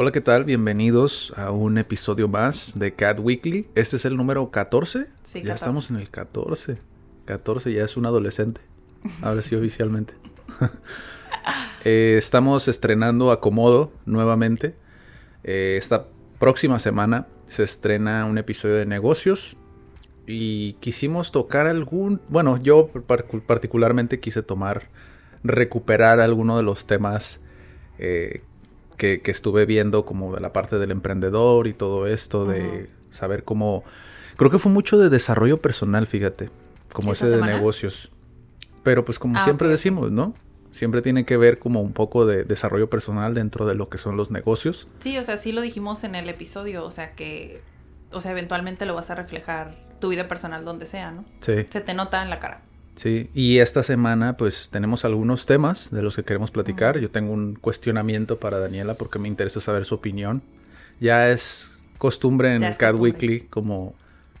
Hola, ¿qué tal? Bienvenidos a un episodio más de Cat Weekly. Este es el número 14. Sí, ya 14. estamos en el 14. 14 ya es un adolescente. Ahora sí, oficialmente. Eh, estamos estrenando Acomodo nuevamente. Eh, esta próxima semana se estrena un episodio de negocios. Y quisimos tocar algún... Bueno, yo par- particularmente quise tomar... Recuperar alguno de los temas eh, que, que estuve viendo como de la parte del emprendedor y todo esto, de saber cómo... Creo que fue mucho de desarrollo personal, fíjate, como ¿Esta ese de negocios. Pero pues como Ah, siempre decimos, ¿no? Siempre tiene que ver como un poco de desarrollo personal dentro de lo que son los negocios. Sí, o sea, sí lo dijimos en el episodio, o sea que, o sea, eventualmente lo vas a reflejar tu vida personal donde sea, ¿no? Sí, Se te nota en la cara. Sí. Y esta semana pues tenemos algunos temas de los que queremos platicar. Yo tengo un cuestionamiento para Daniela porque me interesa saber su opinión. Ya es costumbre en es Cat costumbre. Weekly como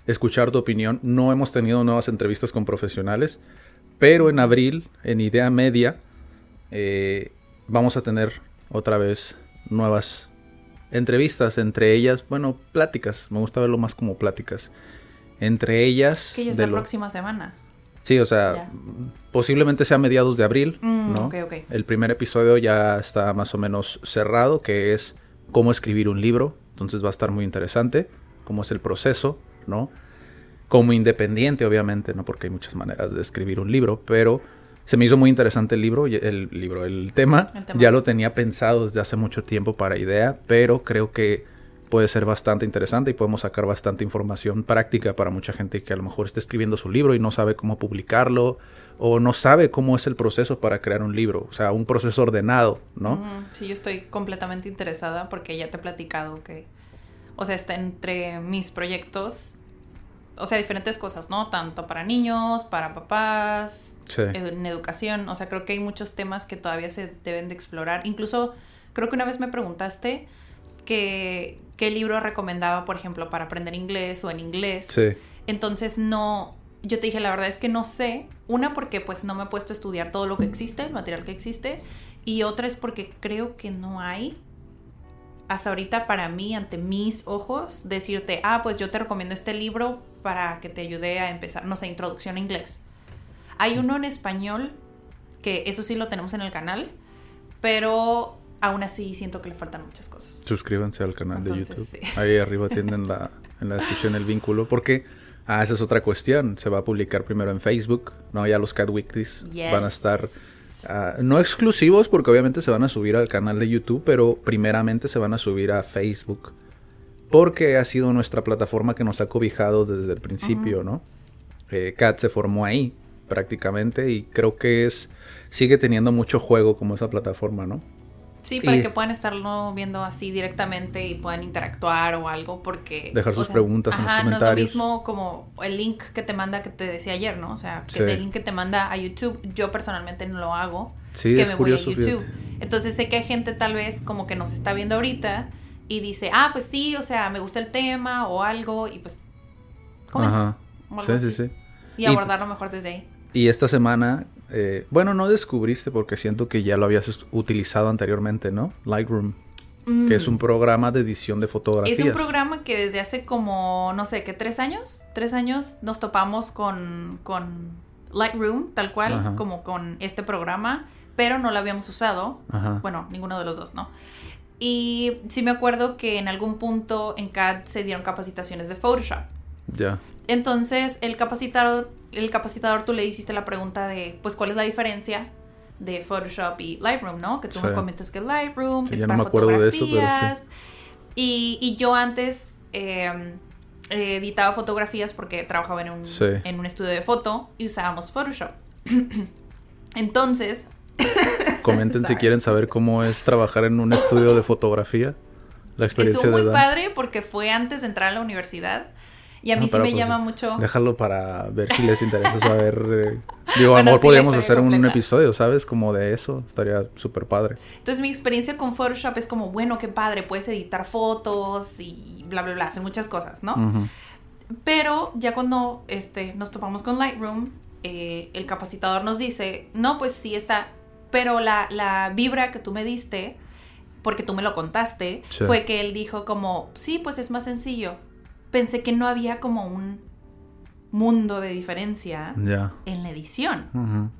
escuchar tu opinión. No hemos tenido nuevas entrevistas con profesionales, pero en abril, en Idea Media, eh, vamos a tener otra vez nuevas entrevistas. Entre ellas, bueno, pláticas. Me gusta verlo más como pláticas. Entre ellas... Que ya es de la lo- próxima semana. Sí, o sea, Ya. posiblemente sea mediados de abril, Mm, ¿no? ok, ok. El primer episodio ya está más o menos cerrado, que es cómo escribir un libro. Entonces va a estar muy interesante, cómo es el proceso, ¿no? Como independiente, obviamente, ¿no? Porque hay muchas maneras de escribir un libro, pero se me hizo muy interesante el libro, el libro, el tema. El tema. Ya lo tenía pensado desde hace mucho tiempo para idea, pero creo que puede ser bastante interesante y podemos sacar bastante información práctica para mucha gente que a lo mejor está escribiendo su libro y no sabe cómo publicarlo o no sabe cómo es el proceso para crear un libro, o sea, un proceso ordenado, ¿no? Sí, yo estoy completamente interesada porque ya te he platicado que, o sea, está entre mis proyectos, o sea, diferentes cosas, ¿no? Tanto para niños, para papás, Sí. en educación, o sea, creo que hay muchos temas que todavía se deben de explorar. Incluso, creo que una vez me preguntaste que qué libro recomendaba, por ejemplo, para aprender inglés o en inglés. Sí. Entonces no, yo te dije, la verdad es que no sé. Una porque pues no me he puesto a estudiar todo lo que existe, el material que existe. Y otra es porque creo que no hay, hasta ahorita para mí, ante mis ojos, decirte, ah, pues yo te recomiendo este libro para que te ayude a empezar, no sé, introducción a inglés. Hay uno en español, que eso sí lo tenemos en el canal, pero aún así siento que le faltan muchas cosas. Suscríbanse al canal de YouTube. sí. Ahí arriba tienen la, en la descripción el vínculo. Porque, ah, esa es otra cuestión. Se va a publicar primero en Facebook. No, ya los Cat Weeklies Yes. van a estar ah, no exclusivos porque obviamente se van a subir al canal de YouTube, pero primeramente se van a subir a Facebook. Porque ha sido nuestra plataforma que nos ha cobijado desde el principio, ¿no? Eh, Cat se formó ahí prácticamente y creo que es sigue teniendo mucho juego como esa plataforma, ¿no? Sí, para Y- que puedan estarlo viendo así directamente y puedan interactuar o algo, porque... Dejar o sus preguntas en los ajá, comentarios. No es lo mismo como el link que te manda que te decía ayer, ¿no? O sea, que Sí. el link que te manda a YouTube, yo personalmente no lo hago. Sí, que es me curioso, voy a YouTube. fíjate. Entonces sé que hay gente tal vez como que nos está viendo ahorita y dice, ah, pues sí, o sea, me gusta el tema o algo y pues... comenta, Ajá. Sí, sí, sí. Y Y- abordarlo mejor desde ahí. Y esta semana, eh, bueno, no descubriste porque siento que ya lo habías utilizado anteriormente, ¿no? Lightroom, que es un programa de edición de fotografías. Mm. Es un programa que desde hace como, no sé, ¿qué? ¿Tres años? Tres años nos topamos con, con Lightroom, tal cual, Ajá. como con este programa, pero no lo habíamos usado. Ajá. Bueno, ninguno de los dos, ¿no? Y sí me acuerdo que en algún punto en CAD se dieron capacitaciones de Photoshop. Ya. Entonces, el capacitador, el capacitador tú le hiciste la pregunta de, pues, ¿cuál es la diferencia de Photoshop y Lightroom, no? Que tú Sí. me comentas que Lightroom Que es ya no para me acuerdo de eso, pero sí. fotografías. y, y yo antes, eh, editaba fotografías porque trabajaba en un, Sí. en un estudio de foto y usábamos Photoshop. Entonces, Comenten si quieren saber cómo es trabajar en un estudio de fotografía. La experiencia estuvo de muy Dan. padre porque fue antes de entrar a la universidad. Y a mí No, sí me pues, llama mucho. Déjalo para ver si les interesa saber. eh, Digo, a Bueno, lo mejor sí, podríamos hacer un episodio, ¿sabes? Como de eso. Estaría súper padre. Entonces mi experiencia con Photoshop es como, bueno, qué padre, puedes editar fotos y bla, bla, bla, hacer muchas cosas, ¿no? Pero ya cuando este, nos topamos con Lightroom, eh, el capacitador nos dice, no, pues sí está, pero la, la vibra que tú me diste, porque tú me lo contaste, Sí. fue que él dijo como, sí, pues es más sencillo. Pensé que no había como un mundo de diferencia en la edición.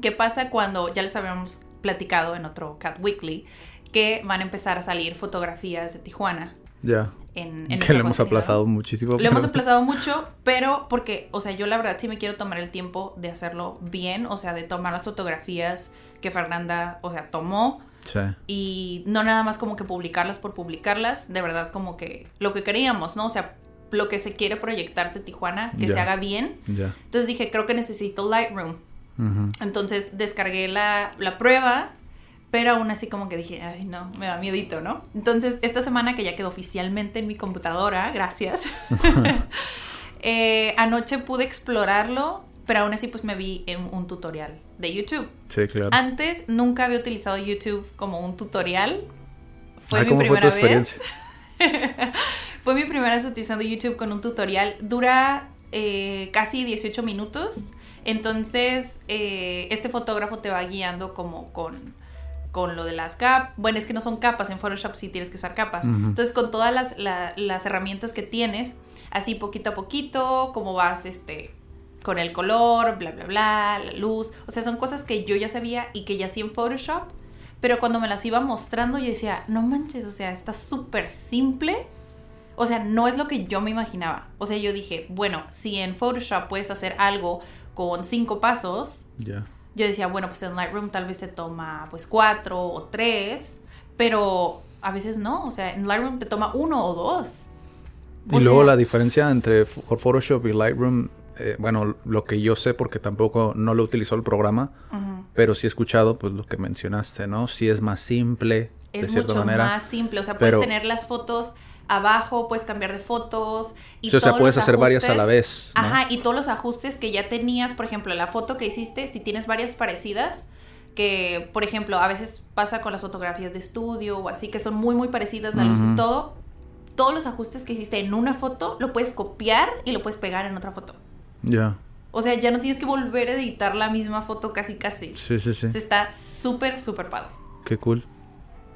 ¿Qué pasa cuando ya les habíamos platicado en otro Cat Weekly que van a empezar a salir fotografías de Tijuana? Ya. En, en que lo hemos aplazado muchísimo. Lo hemos aplazado mucho, pero porque, o sea, yo la verdad sí me quiero tomar el tiempo de hacerlo bien, o sea, de tomar las fotografías que Fernanda, o sea, tomó Sí. y no nada más como que publicarlas por publicarlas, de verdad como que lo que queríamos, ¿no? O sea, lo que se quiere proyectar de Tijuana, que se haga bien. Entonces dije, creo que necesito Lightroom. Entonces descargué la, la prueba, pero aún así como que dije, ay no, me da miedito, ¿no? Entonces esta semana que ya quedó oficialmente en mi computadora, gracias, eh, anoche pude explorarlo, pero aún así pues me vi en un tutorial de YouTube. Sí, claro. Antes nunca había utilizado YouTube como un tutorial. Fue Ah, mi ¿cómo fue tu primera vez. Fue mi primera vez utilizando YouTube con un tutorial. Dura eh, casi 18 minutos. Entonces, eh, este fotógrafo te va guiando como con, con lo de las capas. Bueno, es que no son capas. En Photoshop sí tienes que usar capas. Entonces, con todas las, la- las herramientas que tienes, así poquito a poquito, cómo vas este, con el color, bla, bla, bla, la luz. O sea, son cosas que yo ya sabía y que ya hacía en Photoshop. Pero cuando me las iba mostrando, yo decía, no manches, o sea, está súper simple. O sea, no es lo que yo me imaginaba. O sea, yo dije, bueno, si en Photoshop puedes hacer algo con cinco pasos, Ya. yo decía, bueno, pues en Lightroom tal vez se toma pues cuatro o tres, pero a veces no. O sea, en Lightroom te toma uno o dos. O Y luego sea, la diferencia entre Ph- Photoshop y Lightroom, eh, bueno, lo que yo sé porque tampoco no lo utilizó el programa, pero sí he escuchado pues lo que mencionaste, ¿no? Sí es más simple de es cierta mucho manera. más simple. O sea, pero- puedes tener las fotos abajo, puedes cambiar de fotos. Y Sí, o sea, todos puedes los hacer varias a la vez, ¿no? Ajá, y todos los ajustes que ya tenías, por ejemplo, la foto que hiciste, si tienes varias parecidas, que, por ejemplo, a veces pasa con las fotografías de estudio o así, que son muy, muy parecidas la luz y todo. Todos los ajustes que hiciste en una foto lo puedes copiar y lo puedes pegar en otra foto. Ya. O sea, ya no tienes que volver a editar la misma foto casi, casi. Sí, sí, sí. Se está súper, súper padre. Qué cool.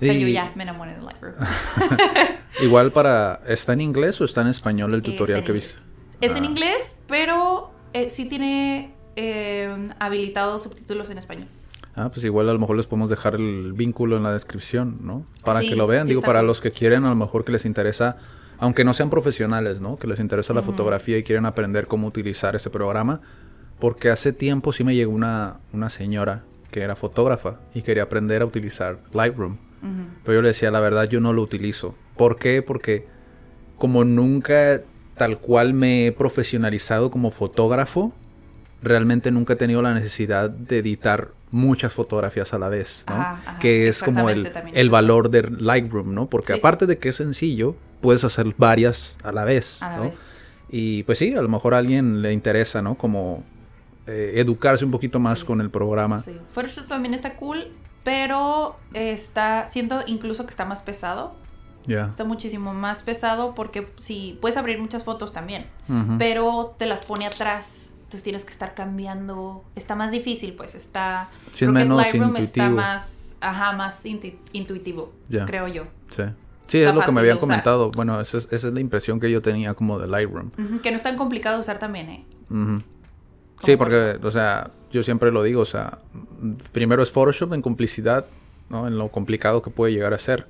O sea, yo ya me enamoré de Lightroom. Igual para... ¿Está en inglés o está en español el tutorial que viste? Está en Ah. inglés, pero eh, sí tiene eh, habilitados subtítulos en español. Ah, pues igual a lo mejor les podemos dejar el vínculo en la descripción, ¿no? Para Sí, que lo vean. Digo, para los que quieren, a lo mejor que les interesa, aunque no sean profesionales, ¿no? Que les interesa la fotografía y quieren aprender cómo utilizar ese programa. Porque hace tiempo sí me llegó una, una señora que era fotógrafa y quería aprender a utilizar Lightroom. Pero yo le decía, la verdad, yo no lo utilizo. ¿Por qué? Porque como nunca tal cual me he profesionalizado como fotógrafo, realmente nunca he tenido la necesidad de editar muchas fotografías a la vez, ¿no? Ajá, ajá, que es como el, el valor de Lightroom, ¿no? Porque Sí. aparte de que es sencillo, puedes hacer varias a la vez, A la ¿no? vez. Y pues sí, a lo mejor a alguien le interesa, ¿no? Como eh, educarse un poquito más Sí. con el programa. Sí. Photoshop también está cool, pero está, siento incluso que está más pesado. Ya. Está muchísimo más pesado porque sí, puedes abrir muchas fotos también, pero te las pone atrás. Entonces tienes que estar cambiando. Está más difícil, pues está. Sí, creo que menos Lightroom está intuitivo. más, ajá, más intuitivo, creo yo. Sí. Sí, es lo que me habían comentado. Bueno, esa es, esa es la impresión que yo tenía como de Lightroom. Que no es tan complicado de usar también, ¿eh? Sí, porque, o sea, yo siempre lo digo, o sea, primero es Photoshop en complicidad, ¿no? En lo complicado que puede llegar a ser.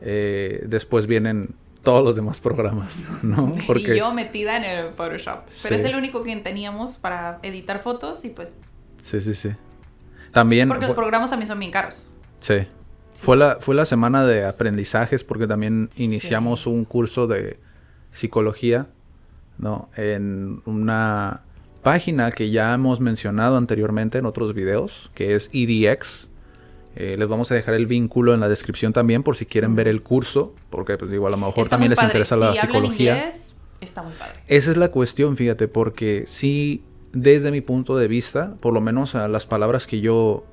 Eh, después vienen todos los demás programas, ¿no? Porque Y yo metida en el Photoshop. Pero es el único que teníamos para editar fotos y pues... sí, sí, sí. También Porque los programas también son bien caros. sí. Fue la fue la semana de aprendizajes porque también iniciamos un curso de psicología, ¿no? En una página que ya hemos mencionado anteriormente en otros videos, que es EDX. Eh, les vamos a dejar el vínculo en la descripción también por si quieren ver el curso, porque pues digo, a lo mejor también les interesa la psicología. Inglés, está muy padre. Esa es la cuestión, fíjate, porque sí, desde mi punto de vista, por lo menos a las palabras que yo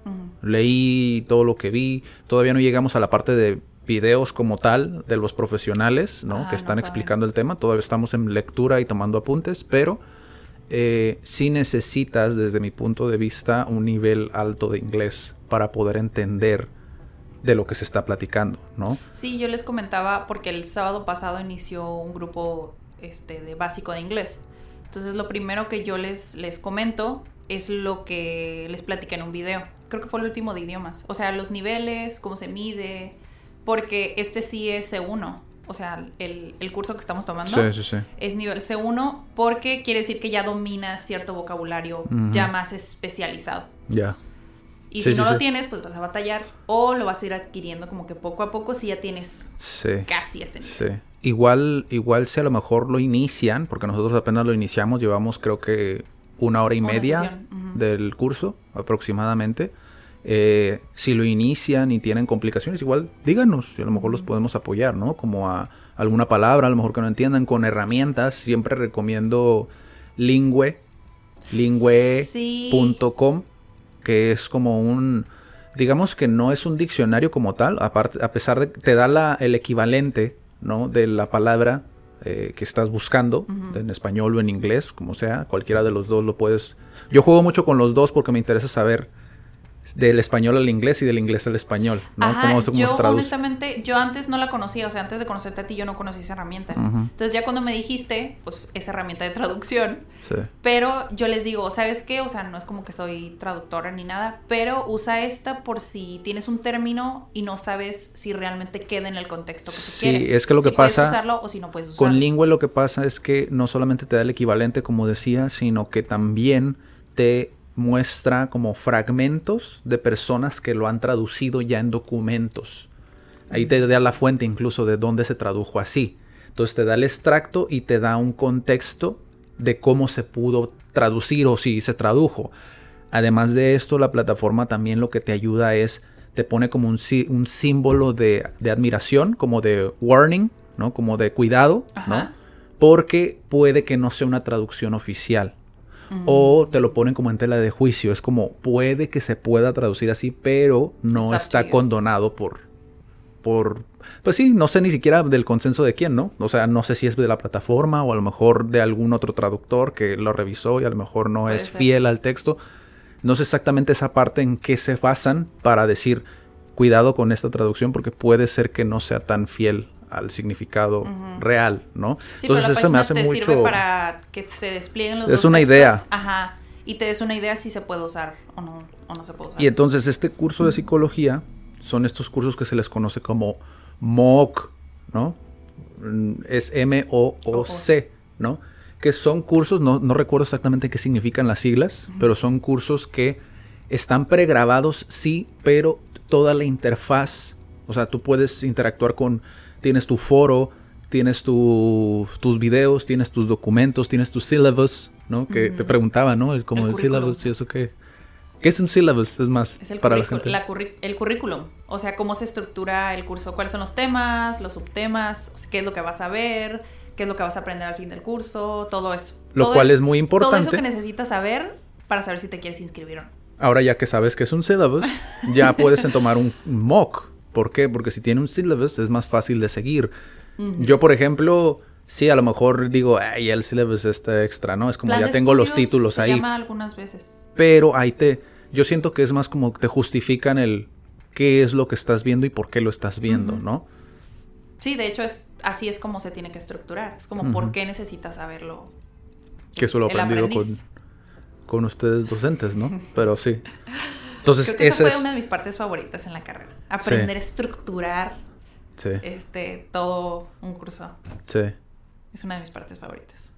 leí, todo lo que vi, todavía no llegamos a la parte de videos como tal de los profesionales, ¿no? Ah, que están no, explicando el tema. Todavía estamos en lectura y tomando apuntes, pero eh, sí necesitas, desde mi punto de vista, un nivel alto de inglés para poder entender de lo que se está platicando, ¿no? Sí, yo les comentaba porque el sábado pasado inició un grupo este, de básico de inglés. Entonces lo primero que yo les, les comento es lo que les platiqué en un video. Creo que fue el último de idiomas. O sea, los niveles, cómo se mide, porque este sí es C1. O sea, el, el curso que estamos tomando Sí, sí, sí. es nivel C1 porque quiere decir que ya dominas cierto vocabulario ya más especializado. Ya. Y Sí, si sí, no sí. lo tienes, pues vas a batallar o lo vas a ir adquiriendo como que poco a poco si ya tienes Sí. casi ese nivel. Sí. Igual, igual si a lo mejor lo inician, porque nosotros apenas lo iniciamos, llevamos creo que una hora y Una media del curso aproximadamente. Eh, si lo inician y tienen complicaciones, igual díganos y a lo mejor los podemos apoyar, ¿no? Como a alguna palabra, a lo mejor que no entiendan, con herramientas. Siempre recomiendo Lingüe, lingüe.com, que es como un, digamos que no es un diccionario como tal, aparte, a pesar de que te da la, el equivalente, ¿no? De la palabra eh, que estás buscando, en español o en inglés, como sea, cualquiera de los dos lo puedes. Yo juego mucho con los dos porque me interesa saber del español al inglés y del inglés al español, ¿no? Ajá, cómo, cómo yo se honestamente, yo antes no la conocía, o sea, antes de conocerte a ti yo no conocía esa herramienta. Entonces ya cuando me dijiste, pues esa herramienta de traducción, Sí. pero yo les digo, ¿sabes qué? O sea, no es como que soy traductora ni nada, pero usa esta por si tienes un término y no sabes si realmente queda en el contexto que tú Sí, quieres. es que lo Si que puedes pasa usarlo o si no puedes usarlo. Con Lingüe lo que pasa es que no solamente te da el equivalente, como decía, sino que también te muestra como fragmentos de personas que lo han traducido ya en documentos. Ahí te da la fuente incluso de dónde se tradujo así. Entonces te da el extracto y te da un contexto de cómo se pudo traducir o si se tradujo. Además de esto, la plataforma también lo que te ayuda es, te pone como un, un símbolo de, de admiración, como de warning, ¿no? Como de cuidado, ¿no? Porque puede que no sea una traducción oficial. O te lo ponen como en tela de juicio. Es como puede que se pueda traducir así, pero no It's está condonado por. por. Pues sí, no sé ni siquiera del consenso de quién, ¿no? O sea, no sé si es de la plataforma o a lo mejor de algún otro traductor que lo revisó y a lo mejor no Puede es ser. fiel al texto. No sé exactamente esa parte en qué se basan para decir cuidado con esta traducción porque puede ser que no sea tan fiel al significado real, ¿no? Sí, la eso me hace te mucho sirve para que se desplieguen los Es dos una textos. idea. Ajá. Y te des una idea si se puede usar o no, o no se puede usar. Y entonces este curso de psicología son estos cursos que se les conoce como MOOC, ¿no? Es M-O-O-C, ¿no? Que son cursos, no, no recuerdo exactamente qué significan las siglas, pero son cursos que están pregrabados, sí, pero toda la interfaz, o sea, tú puedes interactuar con, tienes tu foro, tienes tu- tus videos, tienes tus documentos, tienes tu syllabus, ¿no? Que te preguntaba, ¿no? El- Como El el, syllabus y eso que... ¿Qué es un syllabus? Es más, Es el, para la gente. la el currículum. O sea, cómo se estructura el curso, cuáles son los temas, los subtemas, qué es lo que vas a ver, qué es lo que vas a aprender al fin del curso, todo eso. Lo Todo cual es- es muy Todo eso importante. que necesitas saber para saber si te quieres inscribir o no. Ahora ya que sabes que es un syllabus, ya puedes tomar un mock. ¿Por qué? Porque si tiene un syllabus es más fácil de seguir. Yo, por ejemplo, sí, a lo mejor digo, ay, el syllabus está extra, ¿no? Es como Plan ya tengo los títulos se ahí. llama algunas veces. Pero ahí te, yo siento que es más como te justifican el qué es lo que estás viendo y por qué lo estás viendo, ¿no? Sí, de hecho es así es como se tiene que estructurar. Es como por qué necesitas saberlo. Que eso lo he aprendido con, con ustedes docentes, ¿no? Pero sí. Entonces, Creo que esa fue es... una de mis partes favoritas en la carrera. Aprender a estructurar Sí, este todo un curso. sí. Es una de mis partes favoritas.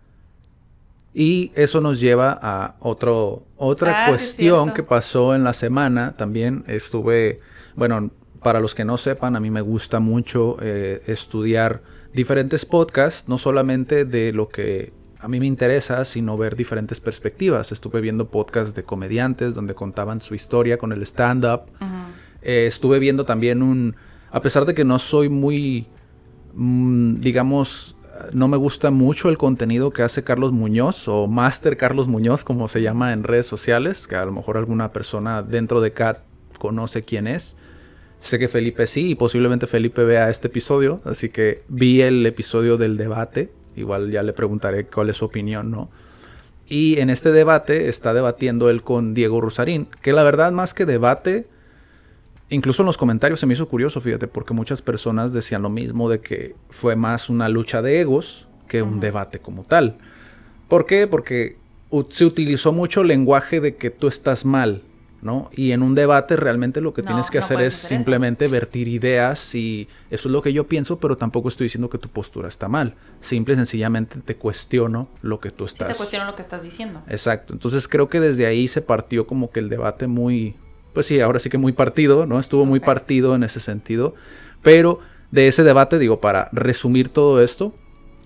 Y eso nos lleva a otro, otra Ah, cuestión que pasó en la semana. También estuve, bueno, para los que no sepan, a mí me gusta mucho eh, estudiar diferentes podcasts, no solamente de lo que a mí me interesa, sino ver diferentes perspectivas. Estuve viendo podcasts de comediantes donde contaban su historia con el stand-up. Eh, estuve viendo también un, a pesar de que no soy muy, mm, digamos, no me gusta mucho el contenido que hace Carlos Muñoz o Master Carlos Muñoz, como se llama en redes sociales, que a lo mejor alguna persona dentro de CAT conoce quién es. Sé que Felipe sí y posiblemente Felipe vea este episodio, así que vi el episodio del debate, igual ya le preguntaré cuál es su opinión, ¿no? Y en este debate está debatiendo él con Diego Rosarín, que la verdad más que debate, incluso en los comentarios se me hizo curioso, fíjate, porque muchas personas decían lo mismo de que fue más una lucha de egos que un debate como tal. ¿Por qué? Porque se utilizó mucho el lenguaje de que tú estás mal, ¿no? Y en un debate realmente lo que tienes que hacer es simplemente vertir ideas y eso es lo que yo pienso, pero tampoco estoy diciendo que tu postura está mal. Simple y sencillamente te cuestiono lo que tú estás. Sí, te cuestiono lo que estás diciendo. Exacto. Entonces creo que desde ahí se partió como que el debate muy, pues sí, ahora sí que muy partido, ¿no? Estuvo muy partido en ese sentido. Pero de ese debate, digo, para resumir todo esto,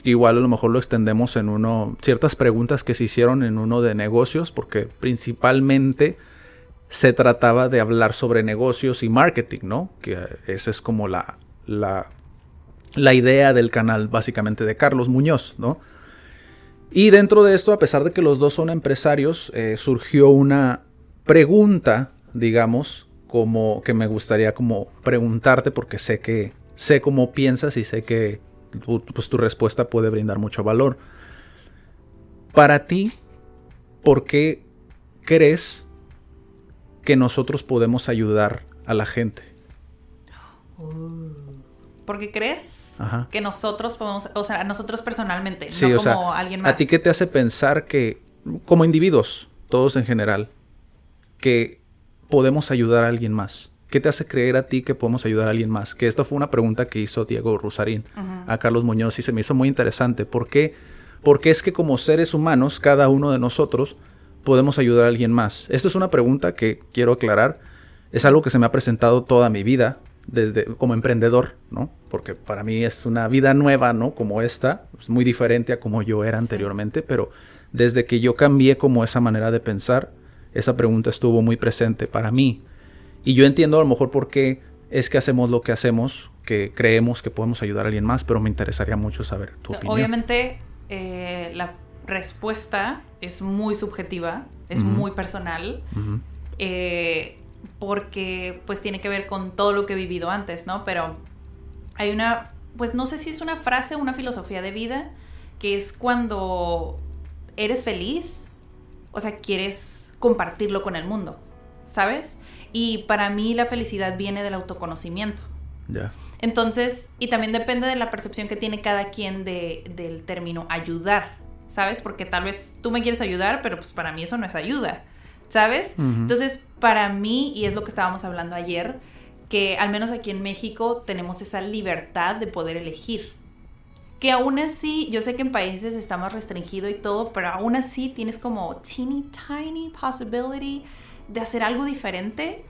igual a lo mejor lo extendemos en uno, ciertas preguntas que se hicieron en uno de negocios, porque principalmente se trataba de hablar sobre negocios y marketing, ¿no? Que esa es como la, la, la idea del canal básicamente de Carlos Muñoz, ¿no? Y dentro de esto, a pesar de que los dos son empresarios, eh, surgió una pregunta, digamos, como que me gustaría como preguntarte porque sé que sé cómo piensas y sé que pues, tu respuesta puede brindar mucho valor. Para ti, ¿por qué crees que nosotros podemos ayudar a la gente. ¿Por qué crees que nosotros podemos, o sea, nosotros personalmente, no como alguien más? ¿A ti qué te hace pensar que, como individuos, todos en general, que podemos ayudar a alguien más? ¿Qué te hace creer a ti que podemos ayudar a alguien más? Que esta fue una pregunta que hizo Diego Rusarín a Carlos Muñoz y se me hizo muy interesante. ¿Por qué? Porque es que como seres humanos, cada uno de nosotros, podemos ayudar a alguien más? Esta es una pregunta que quiero aclarar. Es algo que se me ha presentado toda mi vida desde como emprendedor, ¿no? Porque para mí es una vida nueva, ¿no? Como esta, es muy diferente a como yo era anteriormente, pero desde que yo cambié como esa manera de pensar, esa pregunta estuvo muy presente para mí. Y yo entiendo a lo mejor por qué es que hacemos lo que hacemos, que creemos que podemos ayudar a alguien más, pero me interesaría mucho saber tu opinión. Obviamente, eh, la respuesta es muy subjetiva, es muy personal, eh, porque pues tiene que ver con todo lo que he vivido antes, ¿no? Pero hay una, pues no sé si es una frase o una filosofía de vida, que es cuando eres feliz, o sea, quieres compartirlo con el mundo, ¿sabes? Y para mí la felicidad viene del autoconocimiento. Ya. Entonces, y también depende de la percepción que tiene cada quien de, del término ayudar. ¿Sabes? Porque tal vez tú me quieres ayudar, pero pues para mí eso no es ayuda, ¿sabes? Entonces, para mí, y es lo que estábamos hablando ayer, que al menos aquí en México tenemos esa libertad de poder elegir. Que aún así, yo sé que en países está más restringido y todo, pero aún así tienes como teeny tiny possibility de hacer algo diferente.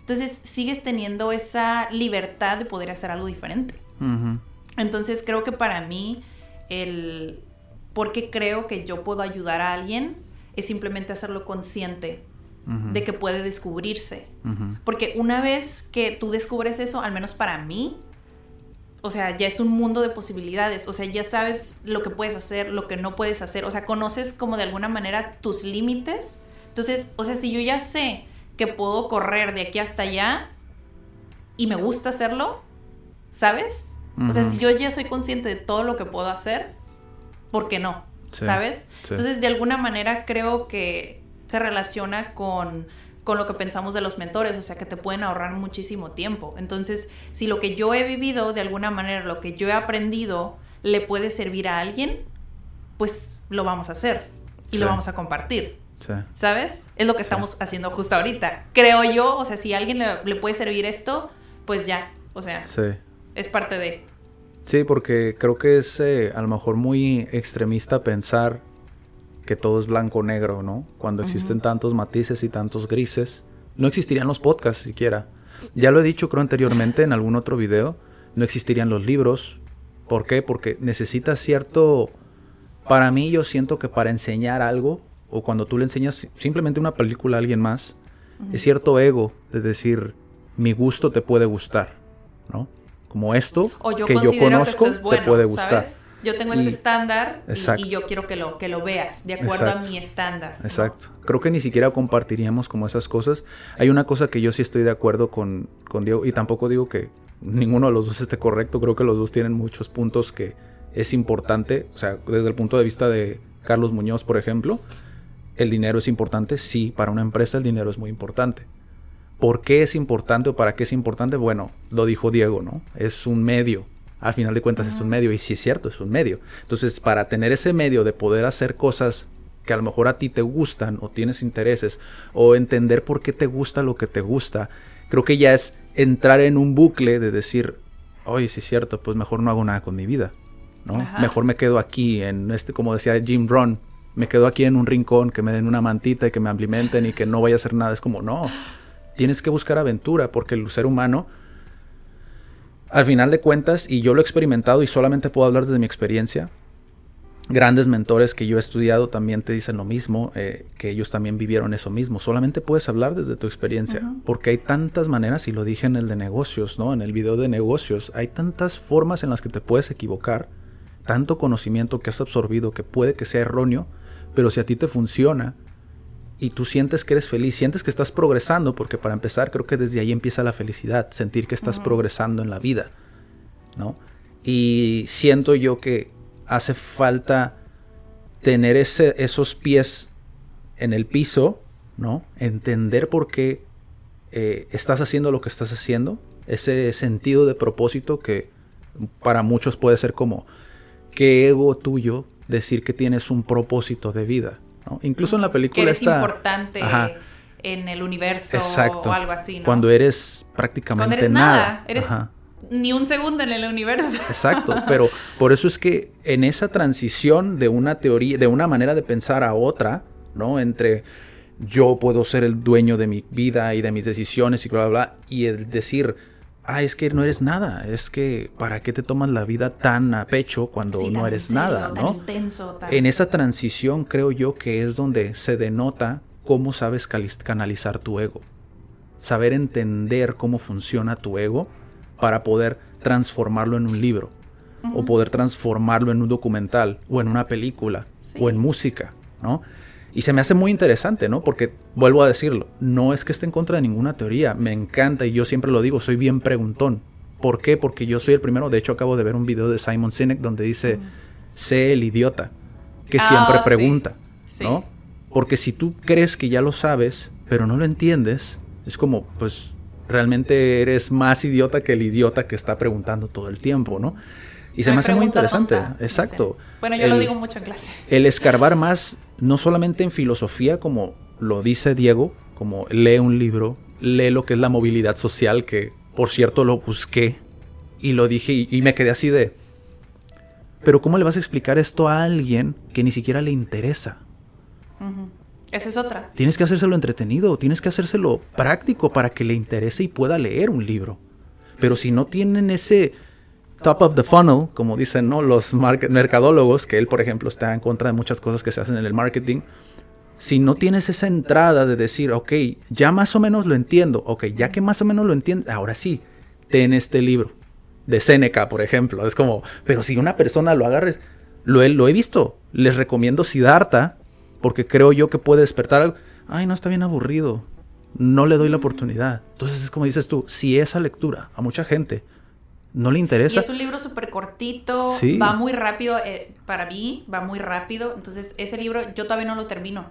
Entonces sigues teniendo esa libertad de poder hacer algo diferente. Entonces creo que para mí el, porque creo que yo puedo ayudar a alguien, es simplemente hacerlo consciente de que puede descubrirse. Porque una vez que tú descubres eso, al menos para mí, o sea, ya es un mundo de posibilidades, o sea, ya sabes lo que puedes hacer, lo que no puedes hacer, o sea, conoces como de alguna manera tus límites. Entonces, o sea, si yo ya sé que puedo correr de aquí hasta allá y me gusta hacerlo, ¿sabes? O sea, si yo ya soy consciente de todo lo que puedo hacer, ¿por qué no? ¿Sabes? Entonces, de alguna manera creo que se relaciona con, con lo que pensamos de los mentores, o sea, que te pueden ahorrar muchísimo tiempo. Entonces, si lo que yo he vivido, de alguna manera, lo que yo he aprendido, le puede servir a alguien, pues lo vamos a hacer y lo vamos a compartir. ¿Sabes? Es lo que estamos haciendo justo ahorita. Creo yo, o sea, si a alguien le, le puede servir esto, pues ya, o sea, es parte de... Sí, porque creo que es eh, a lo mejor muy extremista pensar que todo es blanco o negro, ¿no? Cuando existen tantos matices y tantos grises, no existirían los podcasts siquiera. Ya lo he dicho creo anteriormente en algún otro video, no existirían los libros ¿Por qué? Porque necesitas cierto... Para mí yo siento que para enseñar algo, o cuando tú le enseñas simplemente una película a alguien más, es cierto ego de decir, mi gusto te puede gustar, ¿no? Como esto que yo conozco te puede gustar. Yo tengo este estándar y, yo quiero que lo, que lo veas de acuerdo a mi estándar. Exacto. Creo que ni siquiera compartiríamos como esas cosas. Hay una cosa que yo sí estoy de acuerdo con, con Diego y tampoco digo que ninguno de los dos esté correcto. Creo que los dos tienen muchos puntos que es importante. O sea, desde el punto de vista de Carlos Muñoz, por ejemplo, el dinero es importante. Sí, para una empresa el dinero es muy importante. ¿Por qué es importante o para qué es importante? Bueno, lo dijo Diego, ¿no? Es un medio al final de cuentas es un medio y sí es cierto, es un medio. Entonces, para tener ese medio de poder hacer cosas que a lo mejor a ti te gustan o tienes intereses o entender por qué te gusta lo que te gusta, creo que ya es entrar en un bucle de decir, oye, sí es cierto, pues mejor no hago nada con mi vida, ¿no? Mejor me quedo aquí en este, como decía Jim Ron, me quedo aquí en un rincón, que me den una mantita y que me alimenten y que no vaya a hacer nada. Es como, no, tienes que buscar aventura porque el ser humano al final de cuentas, y yo lo he experimentado y solamente puedo hablar desde mi experiencia, grandes mentores que yo he estudiado también te dicen lo mismo, eh, que ellos también vivieron eso mismo. Solamente puedes hablar desde tu experiencia, porque hay tantas maneras, y lo dije en el de negocios, ¿no? En el video de negocios, hay tantas formas en las que te puedes equivocar, tanto conocimiento que has absorbido que puede que sea erróneo, pero si a ti te funciona, y tú sientes que eres feliz, sientes que estás progresando, porque para empezar creo que desde ahí empieza la felicidad, sentir que estás progresando en la vida, ¿no? Y siento yo que hace falta tener ese, esos pies en el piso, ¿no? Entender por qué eh, estás haciendo lo que estás haciendo, ese sentido de propósito que para muchos puede ser como, qué ego tuyo decir que tienes un propósito de vida. Incluso en la película que eres importante en el universo o algo así, Cuando eres prácticamente Cuando eres nada, eres ni un segundo en el universo. Exacto, pero por eso es que en esa transición de una teoría, de una manera de pensar a otra, ¿no? Entre yo puedo ser el dueño de mi vida y de mis decisiones y bla, bla, bla, y el decir, ah, es que no eres nada, es que ¿para qué te tomas la vida tan a pecho cuando no eres nada? ¿no? En esa transición creo yo que es donde se denota cómo sabes canalizar tu ego. Saber entender cómo funciona tu ego para poder transformarlo en un libro, o poder transformarlo en un documental, o en una película, o en música, ¿no? Y se me hace muy interesante, ¿no? Porque, vuelvo a decirlo, no es que esté en contra de ninguna teoría, me encanta y yo siempre lo digo, soy bien preguntón. ¿Por qué? Porque yo soy el primero, de hecho acabo de ver un video de Simon Sinek donde dice, sé el idiota, que ah, siempre pregunta, ¿no? Porque si tú crees que ya lo sabes, pero no lo entiendes, es como, pues, realmente eres más idiota que el idiota que está preguntando todo el tiempo, ¿no? Y se me, hace muy interesante. Exacto. Bueno, yo lo digo mucho en clase. El escarbar más, no solamente en filosofía, como lo dice Diego, como lee un libro, lee lo que es la movilidad social, que por cierto lo busqué y lo dije y, me quedé así de... Pero ¿cómo le vas a explicar esto a alguien que ni siquiera le interesa? Esa es otra. Tienes que hacérselo entretenido, tienes que hacérselo práctico para que le interese y pueda leer un libro. Pero si no tienen ese top of the funnel, como dicen ¿no? los mercadólogos, que él, por ejemplo, está en contra de muchas cosas que se hacen en el marketing. Si no tienes esa entrada de decir, ok, ya más o menos lo entiendo, ok, ya que más o menos lo entiendes, ahora sí, ten este libro de Seneca, por ejemplo. Es como, pero si una persona lo agarres, lo lo he visto. Les recomiendo Siddhartha, porque creo yo que puede despertar algo. Ay, no está bien aburrido. No le doy la oportunidad. Entonces es como dices tú, si esa lectura a mucha gente no le interesa. Y es un libro súper cortito, va muy rápido, eh, para mí va muy rápido, entonces ese libro yo todavía no lo termino.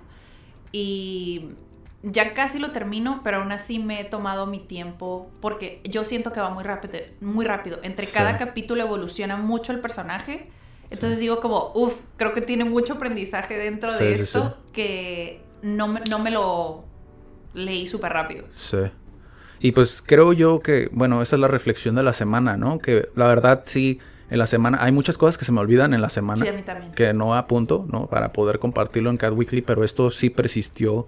Y ya casi lo termino, pero aún así me he tomado mi tiempo porque yo siento que va muy rápido, muy rápido. Entre cada capítulo evoluciona mucho el personaje. Entonces digo como, uff, creo que tiene mucho aprendizaje dentro de esto que no no me lo leí súper rápido. Sí. Y pues creo yo que, bueno, esa es la reflexión de la semana, ¿no? Que la verdad sí, en la semana hay muchas cosas que se me olvidan en la semana. Sí, a mí también. Que no apunto, ¿no? Para poder compartirlo en Cat Weekly, pero esto sí persistió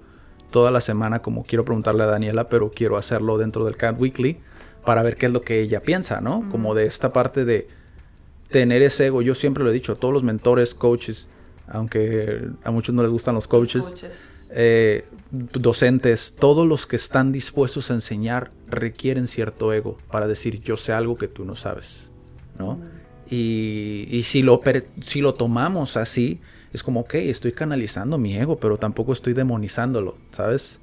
toda la semana, como quiero preguntarle a Daniela, pero quiero hacerlo dentro del Cat Weekly para ver qué es lo que ella piensa, ¿no? Como de esta parte de tener ese ego. Yo siempre lo he dicho, todos los mentores, coaches, aunque a muchos no les gustan los coaches, Coaches. Eh, docentes, todos los que están dispuestos a enseñar requieren cierto ego para decir yo sé algo que tú no sabes, ¿no? Y, y si, lo, si lo tomamos así, es como, ok, estoy canalizando mi ego, pero tampoco estoy demonizándolo, ¿sabes?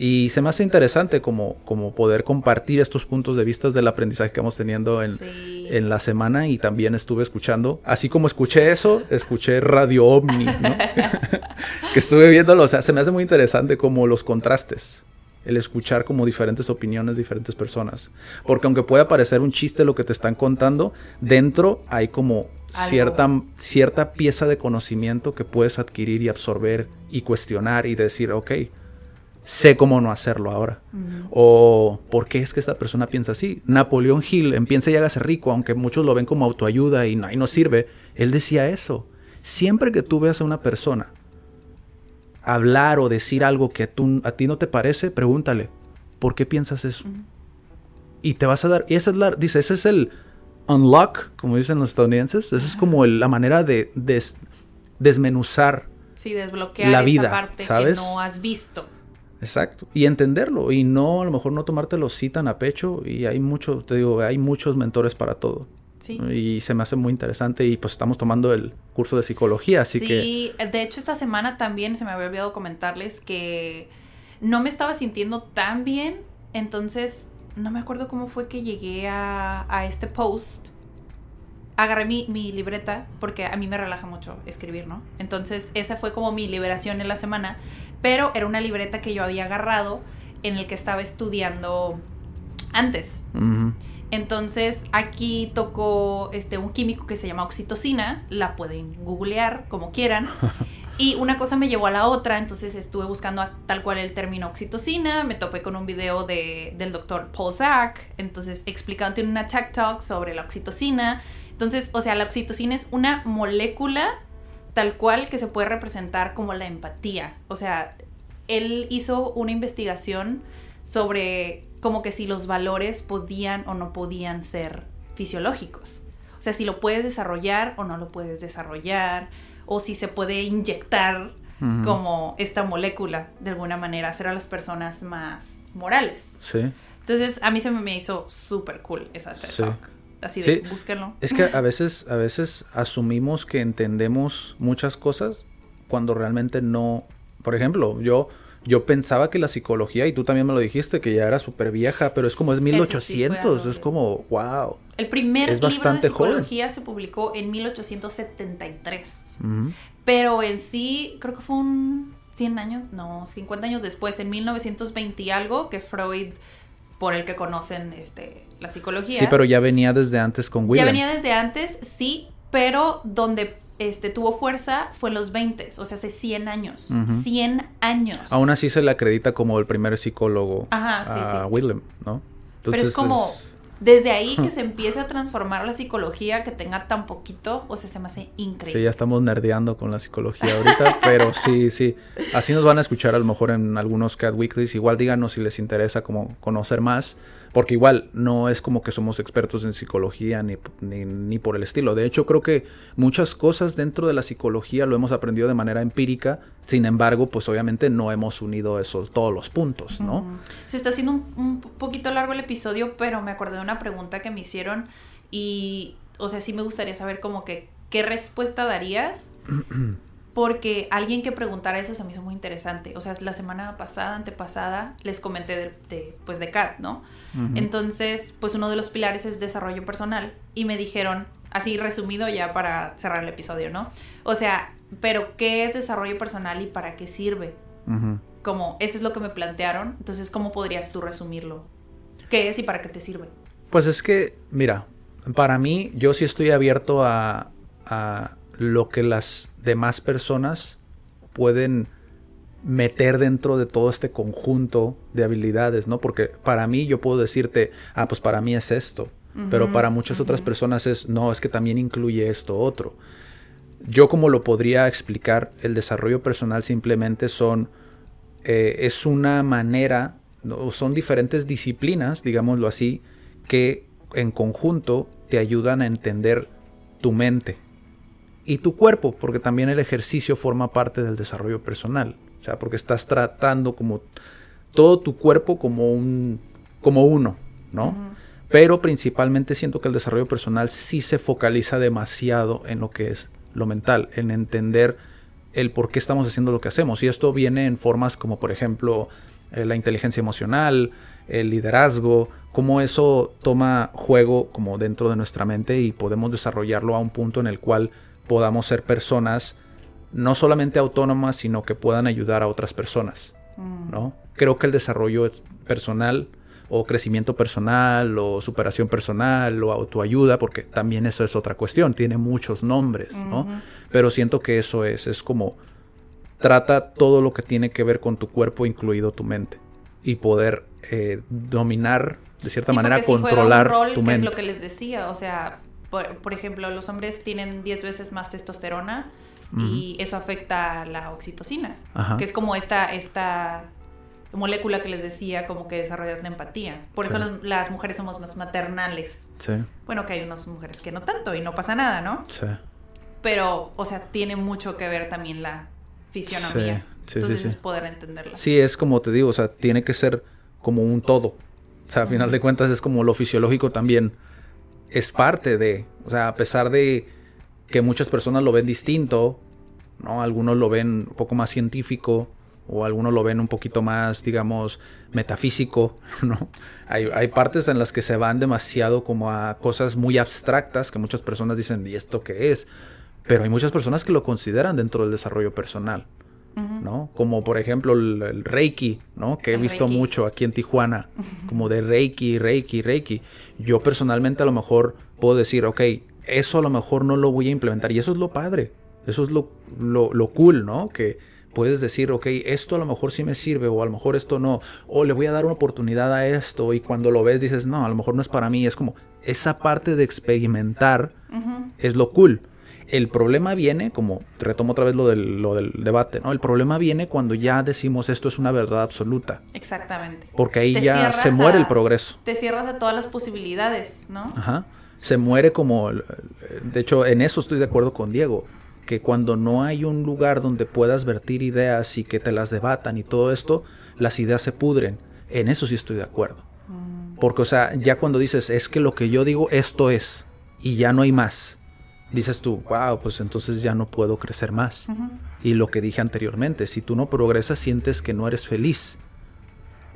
Y se me hace interesante como, como poder compartir estos puntos de vista del aprendizaje que vamos teniendo en, Sí. en la semana y también estuve escuchando, así como escuché eso, escuché Radio OVNI, ¿no? que estuve viéndolo, o sea, se me hace muy interesante como los contrastes, el escuchar como diferentes opiniones de diferentes personas, porque aunque pueda parecer un chiste lo que te están contando, dentro hay como Algo. cierta, cierta pieza de conocimiento que puedes adquirir y absorber y cuestionar y decir, ok, sé cómo no hacerlo ahora. O por qué es que esta persona piensa así. Napoleón Hill en Piensa y hágase rico, aunque muchos lo ven como autoayuda y no, y no sirve, él decía eso. Siempre que tú veas a una persona hablar o decir algo que a, tú- a ti no te parece, pregúntale, ¿por qué piensas eso? Y te vas a dar, y esa es la, dice, ese es el unlock, como dicen los estadounidenses, esa es como el- la manera de des- desmenuzar Sí, desbloquear La esa vida, parte ¿sabes? que no has visto. Exacto. Y entenderlo. Y no, a lo mejor no tomártelo así tan a pecho. Y hay muchos, te digo, hay muchos mentores para todo. Sí. Y se me hace muy interesante. Y pues estamos tomando el curso de psicología, así que. Sí, de hecho esta semana también se me había olvidado comentarles que no me estaba sintiendo tan bien, entonces no me acuerdo cómo fue que llegué a, a este post. Agarré mi, mi libreta porque a mí me relaja mucho escribir, ¿no? Entonces esa fue como mi liberación en la semana, pero era una libreta que yo había agarrado en el que estaba estudiando antes. Entonces aquí tocó este, un químico que se llama oxitocina, la pueden googlear como quieran. Y una cosa me llevó a la otra, entonces estuve buscando a- tal cual el término oxitocina, me topé con un video de, del doctor Paul Zak, entonces explicando, tiene una tech talk sobre la oxitocina. Entonces, o sea, la oxitocina es una molécula tal cual que se puede representar como la empatía. O sea, él hizo una investigación sobre como que si los valores podían o no podían ser fisiológicos. O sea, si lo puedes desarrollar o no lo puedes desarrollar, o si se puede inyectar como esta molécula de alguna manera, hacer a las personas más morales. Sí. Entonces, a mí se me me hizo súper cool esa TED Sí. Talk. Así de, Sí. búsquenlo. Es que a veces, a veces asumimos que entendemos muchas cosas cuando realmente no. Por ejemplo, yo, yo pensaba que la psicología, y tú también me lo dijiste, que ya era súper vieja, pero es como es Eso sí fue 1800, algo es como, wow. El primer Es libro de joven. psicología se publicó en 1873. Ujú. Pero en sí, creo que fue un 100 años, no, 50 años después, en 1920 y algo, que Freud, por el que conocen este, la psicología. Sí, pero ya venía desde antes con Ya William. venía desde antes, sí, pero donde este, tuvo fuerza fue en los 20, o sea, hace 100 años. Ujú. 100 años. Aún así se le acredita como el primer psicólogo Ajá, sí, a sí. William, ¿no? Pero es Entonces, como, es- desde ahí que se empiece a transformar la psicología, que tenga tan poquito, o sea, se me hace Sí, increíble. ya estamos nerdeando con la psicología ahorita, pero sí, sí. Así nos van a escuchar a lo mejor en algunos Cat Weeklies. Igual díganos si les interesa como conocer más, porque igual no es como que somos expertos en psicología ni, ni, ni por el estilo. De hecho, creo que muchas cosas dentro de la psicología lo hemos aprendido de manera empírica. Sin embargo, pues obviamente no hemos unido esos todos los puntos, ¿no? Se está haciendo un, un poquito largo el episodio, pero me acordé de una pregunta que me hicieron y, o sea, sí me gustaría saber como que, ¿qué respuesta darías? Porque alguien que preguntara eso se me hizo muy interesante. O sea, la semana pasada, antepasada, les comenté de, de, pues de CAT, ¿no? Entonces, pues uno de los pilares es desarrollo personal. Y me dijeron, así resumido ya para cerrar el episodio, ¿no? O sea, pero ¿qué es desarrollo personal y para qué sirve? Como, eso es lo que me plantearon. Entonces, ¿cómo podrías tú resumirlo? ¿Qué es y para qué te sirve? Pues es que, mira, para mí yo sí estoy abierto a, a lo que las demás personas pueden meter dentro de todo este conjunto de habilidades, ¿no? Porque para mí yo puedo decirte, ah, pues para mí es esto, pero para muchas otras personas es, no, es que también incluye esto otro. Yo como lo podría explicar, el desarrollo personal simplemente son, eh, es una manera, ¿no? son diferentes disciplinas, digámoslo así, que en conjunto te ayudan a entender tu mente y tu cuerpo, porque también el ejercicio forma parte del desarrollo personal. O sea, porque estás tratando como todo tu cuerpo como un como uno, ¿no? Pero principalmente siento que el desarrollo personal sí se focaliza demasiado en lo que es lo mental, en entender el por qué estamos haciendo lo que hacemos. Y esto viene en formas como, por ejemplo, eh, la inteligencia emocional, el liderazgo, cómo eso toma juego como dentro de nuestra mente y podemos desarrollarlo a un punto en el cual podamos ser personas no solamente autónomas, sino que puedan ayudar a otras personas, mm. ¿no? Creo que el desarrollo personal o crecimiento personal o superación personal o autoayuda, porque también eso es otra cuestión, tiene muchos nombres, ¿no? Pero siento que eso es, es como trata todo lo que tiene que ver con tu cuerpo, incluido tu mente, y poder eh, dominar, de cierta manera, controlar tu mente. es lo que les decía, o sea, por, ejemplo, los hombres tienen 10 veces más testosterona y eso afecta a la oxitocina, que es como esta, esta molécula que les decía, como que desarrollas la empatía. Por eso las, mujeres somos más maternales. Sí. Bueno, que hay unas mujeres que no tanto y no pasa nada, ¿no? Sí. Pero, o sea, tiene mucho que ver también la fisionomía. Sí, Entonces es poder entenderla. Sí, es como te digo, o sea, tiene que ser como un todo. O sea, a final de cuentas es como lo fisiológico también es parte de, o sea, a pesar de que muchas personas lo ven distinto, ¿no? Algunos lo ven un poco más científico, o algunos lo ven un poquito más, digamos, metafísico, ¿no? Hay, hay, partes en las que se van demasiado como a cosas muy abstractas que muchas personas dicen, ¿y esto qué es? Pero hay muchas personas que lo consideran dentro del desarrollo personal, ¿no? Como por ejemplo el, Reiki, ¿no? Que he visto mucho aquí en Tijuana, como de Reiki, Reiki, Reiki. Yo personalmente a lo mejor puedo decir, ok, eso a lo mejor no lo voy a implementar y eso es lo padre, eso es lo, lo, lo cool, ¿no? Que puedes decir, ok, esto a lo mejor sí me sirve o a lo mejor esto no, o le voy a dar una oportunidad a esto y cuando lo ves dices, no, a lo mejor no es para mí, es como esa parte de experimentar es lo cool. El problema viene, como retomo otra vez lo del, lo del debate, ¿no? El problema viene cuando ya decimos esto es una verdad absoluta. Exactamente. Porque ahí ya se muere el progreso. Te cierras a todas las posibilidades, ¿no? Ajá. Se muere como... De hecho, en eso estoy de acuerdo con Diego que cuando no hay un lugar donde puedas vertir ideas y que te las debatan y todo esto, las ideas se pudren. En eso sí estoy de acuerdo. Mm. Porque, o sea, ya cuando dices, es que lo que yo digo, esto es, y ya no hay más, dices tú, wow, pues entonces ya no puedo crecer más. Y lo que dije anteriormente, si tú no progresas, sientes que no eres feliz.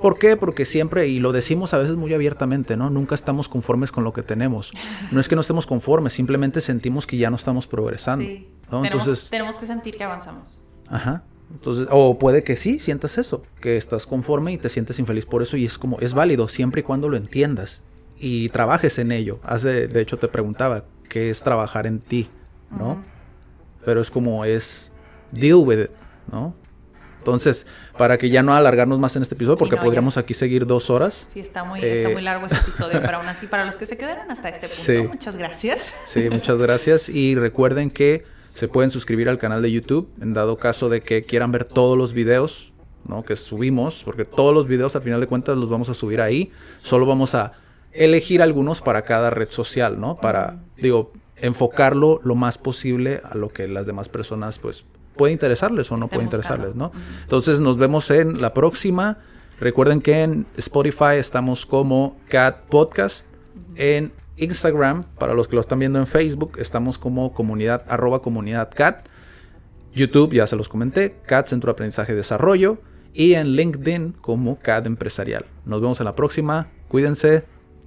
¿Por qué? Porque siempre, y lo decimos a veces muy abiertamente, ¿no? Nunca estamos conformes con lo que tenemos. No es que no estemos conformes, simplemente sentimos que ya no estamos progresando. Entonces, tenemos que sentir que avanzamos. Ajá. Entonces, o puede que sí sientas eso, que estás conforme y te sientes infeliz por eso y es como es válido siempre y cuando lo entiendas y trabajes en ello. Hace, de hecho te preguntaba qué es trabajar en ti, ¿no? Pero es como es deal with it, ¿no? Entonces, para que ya no alargarnos más en este episodio, porque podríamos aquí seguir dos horas. Sí, está muy, está muy largo este episodio, pero aún así, para los que se quedaron hasta este punto, muchas gracias. Sí, muchas gracias. Y recuerden que se pueden suscribir al canal de YouTube en dado caso de que quieran ver todos los videos ¿no? que subimos, porque todos los videos a final de cuentas los vamos a subir ahí. Solo vamos a elegir algunos para cada red social, ¿no? Para, digo, enfocarlo lo más posible a lo que las demás personas, pues, puede interesarles o no puede interesarles, ¿no? Entonces nos vemos en la próxima. Recuerden que en Spotify estamos como Cat Podcast. En Instagram, para los que lo están viendo en Facebook, estamos como comunidad, arroba comunidad cat. YouTube, ya se los comenté, CAT Centro de Aprendizaje y Desarrollo. Y en LinkedIn como CAT Empresarial. Nos vemos en la próxima. Cuídense.